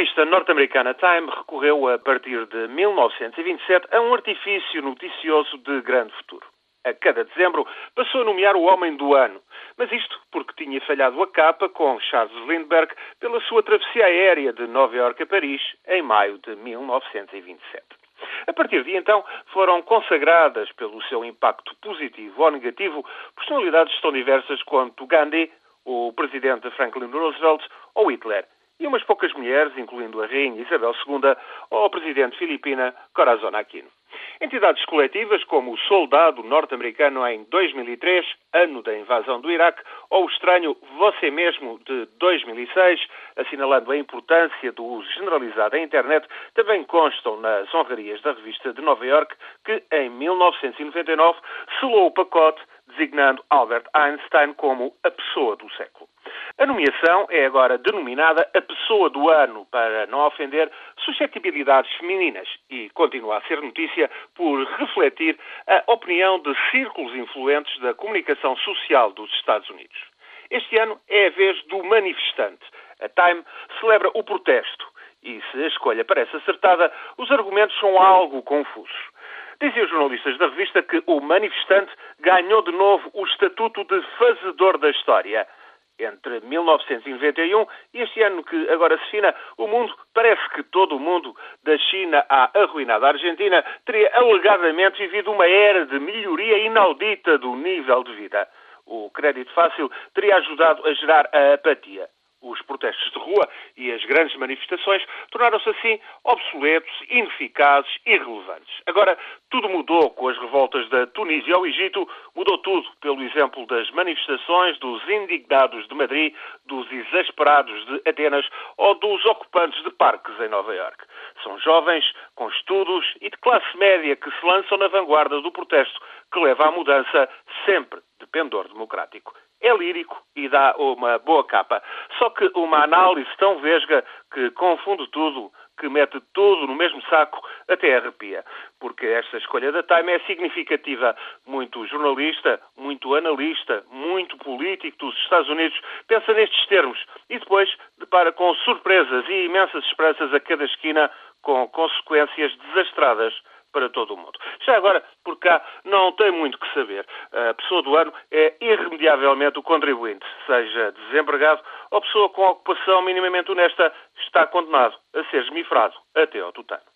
revista norte-americana Time recorreu, a partir de 1927, a um artifício noticioso de grande futuro. A cada dezembro passou a nomear o Homem do Ano, mas isto porque tinha falhado a capa com Charles Lindbergh pela sua travessia aérea de Nova Iorque a Paris em maio de 1927. A partir de então, foram consagradas pelo seu impacto positivo ou negativo personalidades tão diversas quanto Gandhi, o presidente Franklin Roosevelt ou Hitler, e umas poucas mulheres, incluindo a Rainha Isabel II ou a presidente filipina Corazon Aquino. Entidades coletivas como o Soldado Norte-Americano em 2003, ano da invasão do Iraque, ou o estranho Você Mesmo de 2006, assinalando a importância do uso generalizado da internet, também constam nas honrarias da revista de Nova York, que em 1999 selou o pacote designando Albert Einstein como a pessoa do século. A nomeação é agora denominada a pessoa do ano, para não ofender suscetibilidades femininas, e continua a ser notícia por refletir a opinião de círculos influentes da comunicação social dos Estados Unidos. Este ano é a vez do manifestante. A Time celebra o protesto e, se a escolha parece acertada, os argumentos são algo confusos. Dizem os jornalistas da revista que o manifestante ganhou de novo o estatuto de fazedor da história entre 1991 e este ano que agora se fina, o mundo, parece que todo o mundo, da China à arruinada Argentina, teria alegadamente vivido uma era de melhoria inaudita do nível de vida. O crédito fácil teria ajudado a gerar a apatia. Os protestos de rua e as grandes manifestações tornaram-se assim obsoletos, ineficazes, irrelevantes. Agora, tudo mudou com as revoltas da Tunísia ao Egito, mudou tudo pelo exemplo das manifestações dos indignados de Madrid, dos exasperados de Atenas ou dos ocupantes de parques em Nova Iorque. São jovens, com estudos e de classe média que se lançam na vanguarda do protesto que leva à mudança sempre de pendor democrático é lírico e dá uma boa capa. Só que uma análise tão vesga que confunde tudo, que mete tudo no mesmo saco, até arrepia. Porque esta escolha da Time é significativa. Muito jornalista, muito analista, muito político dos Estados Unidos pensa nestes termos e depois depara com surpresas e imensas esperanças a cada esquina com consequências desastradas para todo o mundo. Já agora, por cá, não tem muito que saber. A pessoa do ano é irremediavelmente o contribuinte, seja desempregado ou pessoa com ocupação minimamente honesta, está condenado a ser esmifrado até ao tutano.